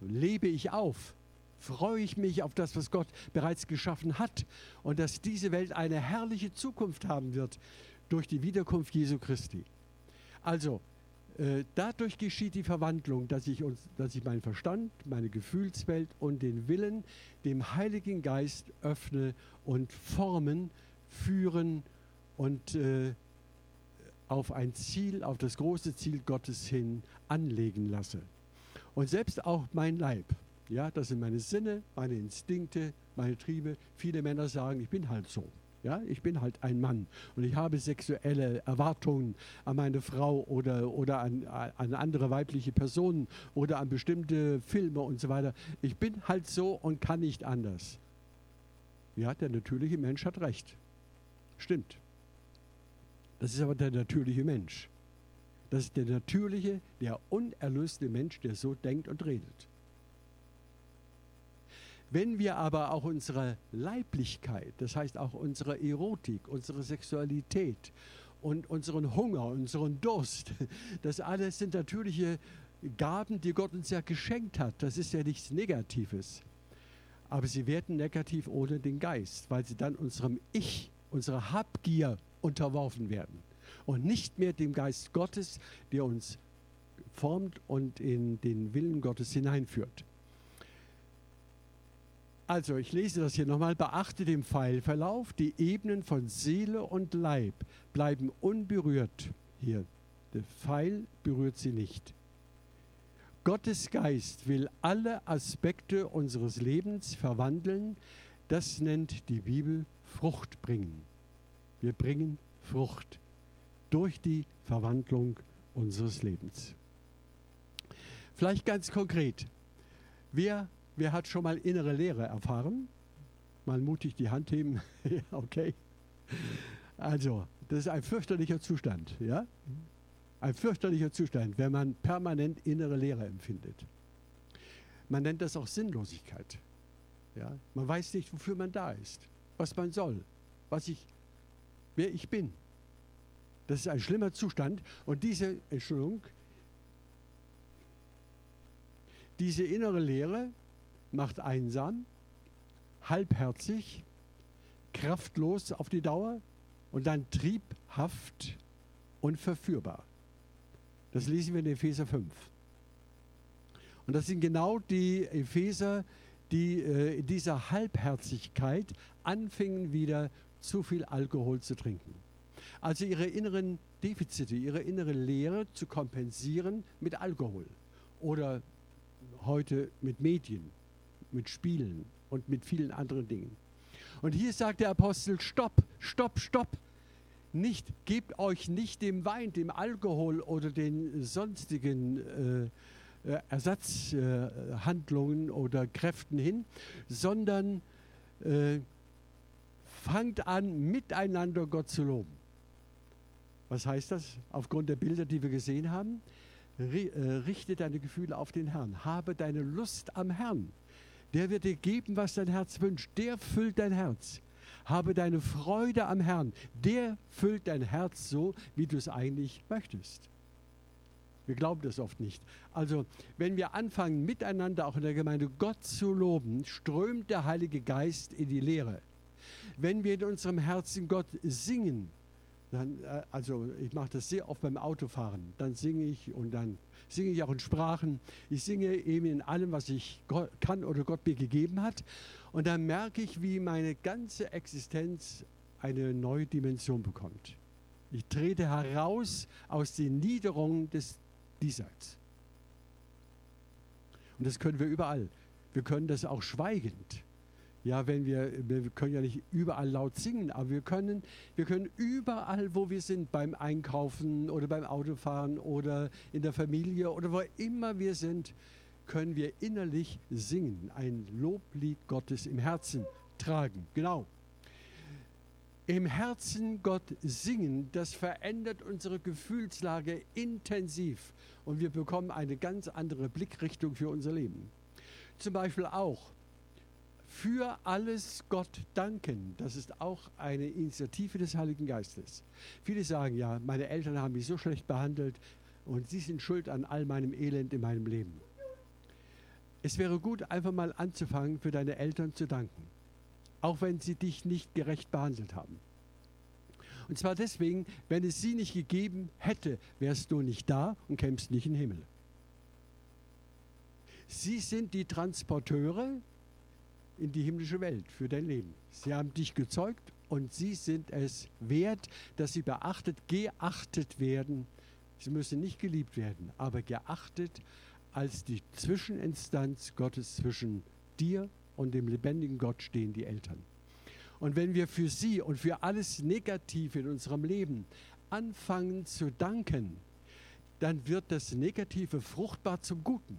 Lebe ich auf, freue ich mich auf das, was Gott bereits geschaffen hat und dass diese Welt eine herrliche Zukunft haben wird durch die Wiederkunft Jesu Christi. Also, äh, dadurch geschieht die Verwandlung, dass ich, uns, dass ich meinen Verstand, meine Gefühlswelt und den Willen dem Heiligen Geist öffne und formen, führen und äh, auf ein Ziel, auf das große Ziel Gottes hin anlegen lasse. Und selbst auch mein Leib, ja, das sind meine Sinne, meine Instinkte, meine Triebe. Viele Männer sagen, ich bin halt so. Ja, ich bin halt ein Mann und ich habe sexuelle Erwartungen an meine Frau oder, oder an, an andere weibliche Personen oder an bestimmte Filme und so weiter. Ich bin halt so und kann nicht anders. Ja, der natürliche Mensch hat recht. Stimmt. Das ist aber der natürliche Mensch. Das ist der natürliche, der unerlöste Mensch, der so denkt und redet. Wenn wir aber auch unsere Leiblichkeit, das heißt auch unsere Erotik, unsere Sexualität und unseren Hunger, unseren Durst, *laughs* das alles sind natürliche Gaben, die Gott uns ja geschenkt hat. Das ist ja nichts Negatives. Aber sie werden negativ ohne den Geist, weil sie dann unserem Ich, unserer Habgier unterworfen werden und nicht mehr dem Geist Gottes, der uns formt und in den Willen Gottes hineinführt. Also, ich lese das hier nochmal. Beachte den Pfeilverlauf. Die Ebenen von Seele und Leib bleiben unberührt hier. Der Pfeil berührt sie nicht. Gottes Geist will alle Aspekte unseres Lebens verwandeln. Das nennt die Bibel Frucht bringen. Wir bringen Frucht durch die Verwandlung unseres Lebens. Vielleicht ganz konkret. Wer, wer hat schon mal innere Lehre erfahren? Mal mutig die Hand heben. *laughs* okay. Also, das ist ein fürchterlicher Zustand, ja? Ein fürchterlicher Zustand, wenn man permanent innere Leere empfindet. Man nennt das auch Sinnlosigkeit. Ja? Man weiß nicht, wofür man da ist, was man soll, was ich wer ich bin. Das ist ein schlimmer Zustand. Und diese, Entschuldigung, diese innere Leere macht einsam, halbherzig, kraftlos auf die Dauer und dann triebhaft und verführbar. Das lesen wir in Epheser 5. Und das sind genau die Epheser, die äh, in dieser Halbherzigkeit anfingen wieder zu viel Alkohol zu trinken. Also ihre inneren Defizite, ihre innere Leere zu kompensieren mit Alkohol oder heute mit Medien, mit Spielen, und mit vielen anderen Dingen. Und hier sagt der Apostel, stopp, stopp, stopp. Nicht, gebt euch nicht dem Wein, dem Alkohol oder den sonstigen äh, äh Ersatzhandlungen äh, oder Kräften hin, sondern äh, fangt an, miteinander Gott zu loben. Was heißt das? Aufgrund der Bilder, die wir gesehen haben, äh, richte deine Gefühle auf den Herrn. Habe deine Lust am Herrn. Der wird dir geben, was dein Herz wünscht. Der füllt dein Herz. Habe deine Freude am Herrn. Der füllt dein Herz so, wie du es eigentlich möchtest. Wir glauben das oft nicht. Also, wenn wir anfangen, miteinander auch in der Gemeinde Gott zu loben, strömt der Heilige Geist in die Lehre. Wenn wir in unserem Herzen Gott singen, dann, äh, also ich mache das sehr oft beim Autofahren, dann singe ich und dann singe ich auch in Sprachen. Ich singe eben in allem, was ich kann oder Gott mir gegeben hat. Und dann merke ich, wie meine ganze Existenz eine neue Dimension bekommt. Ich trete heraus aus den Niederungen des Diesseits. Und das können wir überall. Wir können das auch schweigend. Ja, wenn wir, wir können ja nicht überall laut singen, aber wir können, wir können überall, wo wir sind, beim Einkaufen oder beim Autofahren oder in der Familie oder wo immer wir sind, können wir innerlich singen, ein Loblied Gottes im Herzen tragen. Genau. Im Herzen Gott singen, das verändert unsere Gefühlslage intensiv und wir bekommen eine ganz andere Blickrichtung für unser Leben. Zum Beispiel auch für alles Gott danken. Das ist auch eine Initiative des Heiligen Geistes. Viele sagen ja, meine Eltern haben mich so schlecht behandelt und sie sind schuld an all meinem Elend in meinem Leben. Es wäre gut, einfach mal anzufangen, für deine Eltern zu danken, auch wenn sie dich nicht gerecht behandelt haben. Und zwar deswegen, wenn es sie nicht gegeben hätte, wärst du nicht da und kämst nicht in den Himmel. Sie sind die Transporteure in die himmlische Welt für dein Leben. Sie haben dich gezeugt und sie sind es wert, dass sie beachtet, geachtet werden. Sie müssen nicht geliebt werden, aber geachtet als die Zwischeninstanz Gottes zwischen dir und dem lebendigen Gott stehen die Eltern. Und wenn wir für sie und für alles Negative in unserem Leben anfangen zu danken, dann wird das Negative fruchtbar zum Guten.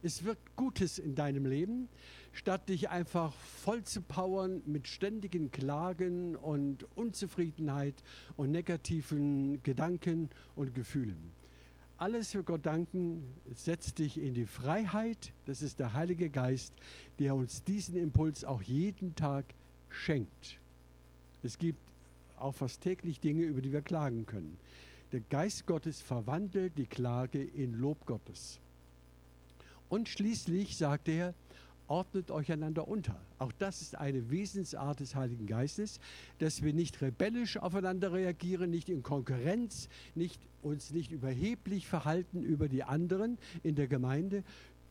Es wird Gutes in deinem Leben, statt dich einfach voll zu powern mit ständigen Klagen und Unzufriedenheit und negativen Gedanken und Gefühlen. Alles für Gott danken setzt dich in die Freiheit. Das ist der Heilige Geist, der uns diesen Impuls auch jeden Tag schenkt. Es gibt auch fast täglich Dinge, über die wir klagen können. Der Geist Gottes verwandelt die Klage in Lob Gottes. Und schließlich sagt er, ordnet euch einander unter. Auch das ist eine Wesensart des Heiligen Geistes, dass wir nicht rebellisch aufeinander reagieren, nicht in Konkurrenz, nicht, uns nicht überheblich verhalten über die anderen in der Gemeinde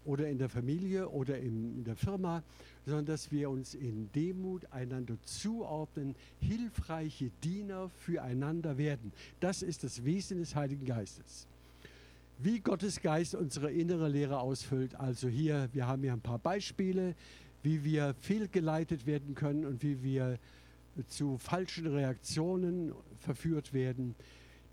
oder in der Familie oder in, der Firma, sondern dass wir uns in Demut einander zuordnen, hilfreiche Diener füreinander werden. Das ist das Wesen des Heiligen Geistes wie Gottes Geist unsere innere Lehre ausfüllt. Also hier, wir haben hier ein paar Beispiele, wie wir fehlgeleitet werden können und wie wir zu falschen Reaktionen verführt werden.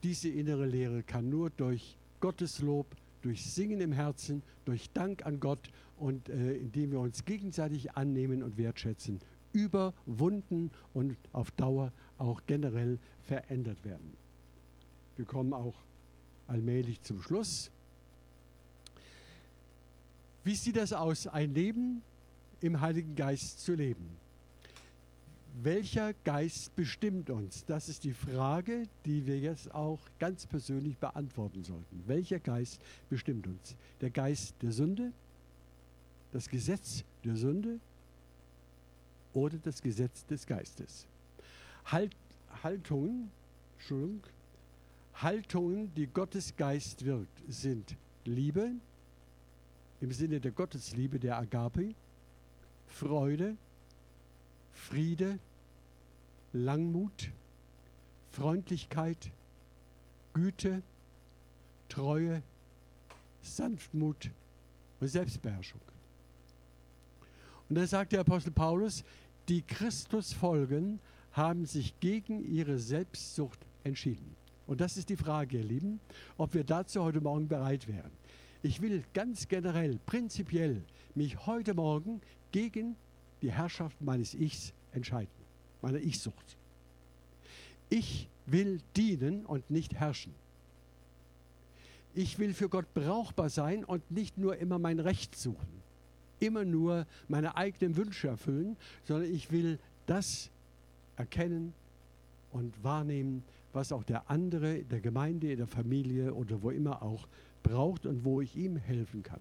Diese innere Lehre kann nur durch Gottes Lob, durch Singen im Herzen, durch Dank an Gott und äh, indem wir uns gegenseitig annehmen und wertschätzen, überwunden und auf Dauer auch generell verändert werden. Wir kommen auch allmählich zum Schluss. Wie sieht das aus, ein Leben im Heiligen Geist zu leben? Welcher Geist bestimmt uns? Das ist die Frage, die wir jetzt auch ganz persönlich beantworten sollten. Welcher Geist bestimmt uns? Der Geist der Sünde? Das Gesetz der Sünde? Oder das Gesetz des Geistes? halt, Haltungen, Entschuldigung, Haltungen, die Gottes Geist wirkt, sind Liebe im Sinne der Gottesliebe, der Agape, Freude, Friede, Langmut, Freundlichkeit, Güte, Treue, Sanftmut und Selbstbeherrschung. Und dann sagt der Apostel Paulus, die Christus folgen, haben sich gegen ihre Selbstsucht entschieden. Und das ist die Frage, ihr Lieben, ob wir dazu heute Morgen bereit wären. Ich will ganz generell, prinzipiell mich heute Morgen gegen die Herrschaft meines Ichs entscheiden, meiner Ich-Sucht. Ich will dienen und nicht herrschen. Ich will für Gott brauchbar sein und nicht nur immer mein Recht suchen, immer nur meine eigenen Wünsche erfüllen, sondern ich will das erkennen und wahrnehmen, was auch der andere, der Gemeinde, in der Familie oder wo immer auch braucht und wo ich ihm helfen kann.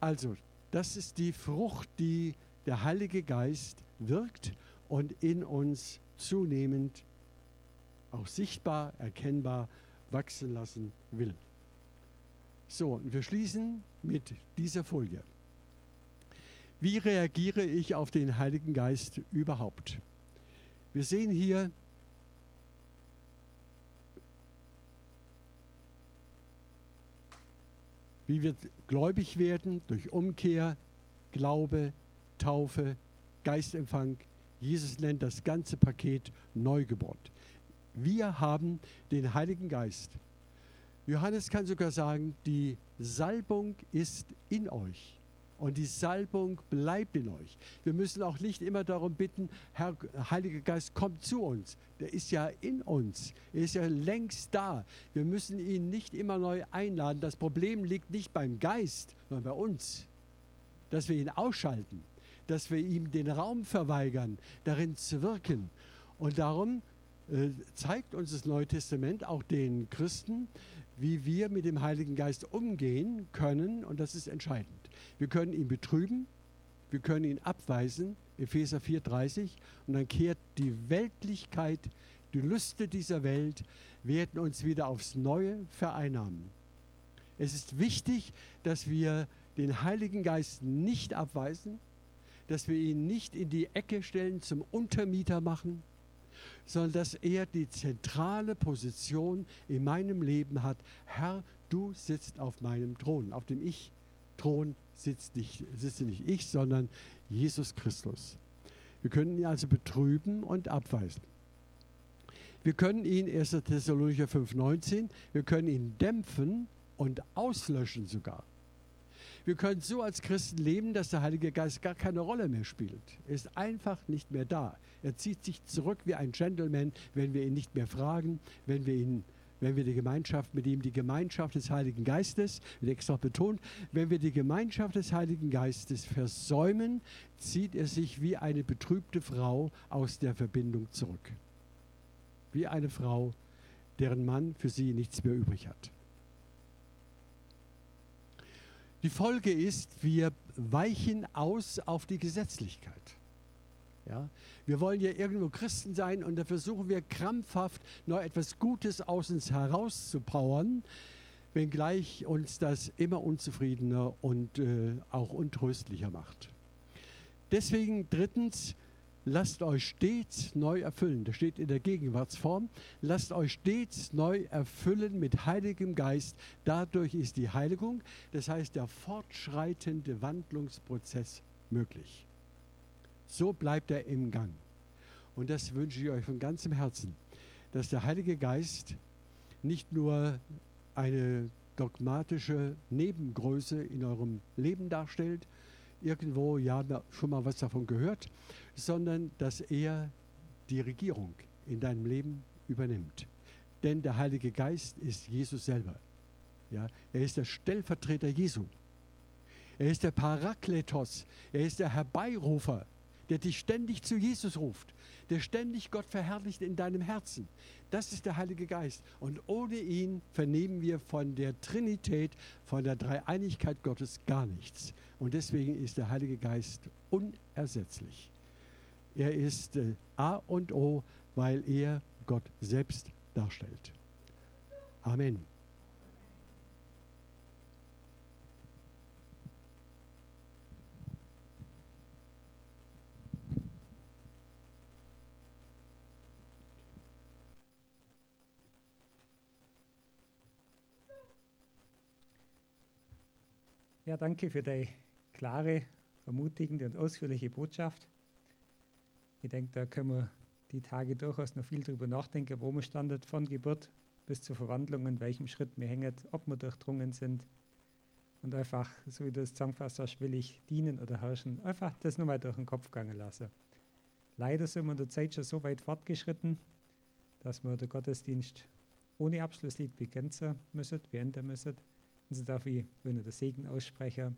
Also, das ist die Frucht, die der Heilige Geist wirkt und in uns zunehmend auch sichtbar, erkennbar wachsen lassen will. So, und wir schließen mit dieser Folie. Wie reagiere ich auf den Heiligen Geist überhaupt? Wir sehen hier wie wir gläubig werden durch Umkehr, Glaube, Taufe, Geistempfang. Jesus nennt das ganze Paket Neugeburt. Wir haben den Heiligen Geist. Johannes kann sogar sagen, die Salbung ist in euch. Und die Salbung bleibt in euch. Wir müssen auch nicht immer darum bitten, Herr Heiliger Geist, kommt zu uns. Der ist ja in uns. Er ist ja längst da. Wir müssen ihn nicht immer neu einladen. Das Problem liegt nicht beim Geist, sondern bei uns. Dass wir ihn ausschalten, dass wir ihm den Raum verweigern, darin zu wirken. Und darum äh, zeigt uns das Neue Testament auch den Christen, wie wir mit dem Heiligen Geist umgehen können. Und das ist entscheidend. Wir können ihn betrüben, wir können ihn abweisen, Epheser 4,30, und dann kehrt die Weltlichkeit, die Lüste dieser Welt, werden uns wieder aufs Neue vereinnahmen. Es ist wichtig, dass wir den Heiligen Geist nicht abweisen, dass wir ihn nicht in die Ecke stellen, zum Untermieter machen, sondern dass er die zentrale Position in meinem Leben hat. Herr, du sitzt auf meinem Thron, auf dem Ich-Thron sitzt nicht, sitze nicht ich, sondern Jesus Christus. Wir können ihn also betrüben und abweisen. Wir können ihn, 1. Thessalonicher 5,19, wir können ihn dämpfen und auslöschen sogar. Wir können so als Christen leben, dass der Heilige Geist gar keine Rolle mehr spielt. Er ist einfach nicht mehr da. Er zieht sich zurück wie ein Gentleman, wenn wir ihn nicht mehr fragen, wenn wir ihn wenn wir die Gemeinschaft mit ihm, die Gemeinschaft des Heiligen Geistes, wird extra betont, wenn wir die Gemeinschaft des Heiligen Geistes versäumen, zieht er sich wie eine betrübte Frau aus der Verbindung zurück. Wie eine Frau, deren Mann für sie nichts mehr übrig hat. Die Folge ist, wir weichen aus auf die Gesetzlichkeit. Ja? Wir wollen ja irgendwo Christen sein und da versuchen wir krampfhaft noch etwas Gutes aus uns herauszupowern, wenngleich uns das immer unzufriedener und äh, auch untröstlicher macht. Deswegen drittens, lasst euch stets neu erfüllen. Das steht in der Gegenwartsform. Lasst euch stets neu erfüllen mit Heiligem Geist. Dadurch ist die Heiligung, das heißt der fortschreitende Wandlungsprozess möglich. So bleibt er im Gang. Und das wünsche ich euch von ganzem Herzen, dass der Heilige Geist nicht nur eine dogmatische Nebengröße in eurem Leben darstellt, irgendwo ja schon mal was davon gehört, sondern dass er die Regierung in deinem Leben übernimmt. Denn der Heilige Geist ist Jesus selber. Ja, er ist der Stellvertreter Jesu. Er ist der Parakletos. Er ist der Herbeirufer der dich ständig zu Jesus ruft, der ständig Gott verherrlicht in deinem Herzen. Das ist der Heilige Geist. Und ohne ihn vernehmen wir von der Trinität, von der Dreieinigkeit Gottes gar nichts. Und deswegen ist der Heilige Geist unersetzlich. Er ist äh, A und O, weil er Gott selbst darstellt. Amen. Ja, danke für die klare ermutigende und ausführliche Botschaft. Ich denke, da können wir die Tage durchaus noch viel darüber nachdenken, wo wir standet, von Geburt bis zur Verwandlung, in welchem Schritt wir hängen, ob wir durchdrungen sind. Und einfach, so wie du es zusammengefasst hast, will ich dienen oder herrschen, einfach das nur mal durch den Kopf gehen lassen. Leider sind wir in der Zeit schon so weit fortgeschritten, dass wir den Gottesdienst ohne Abschlusslied beginnen müssen, beenden müssen. Und so darf ich, wenn ich den Segen aussprechen,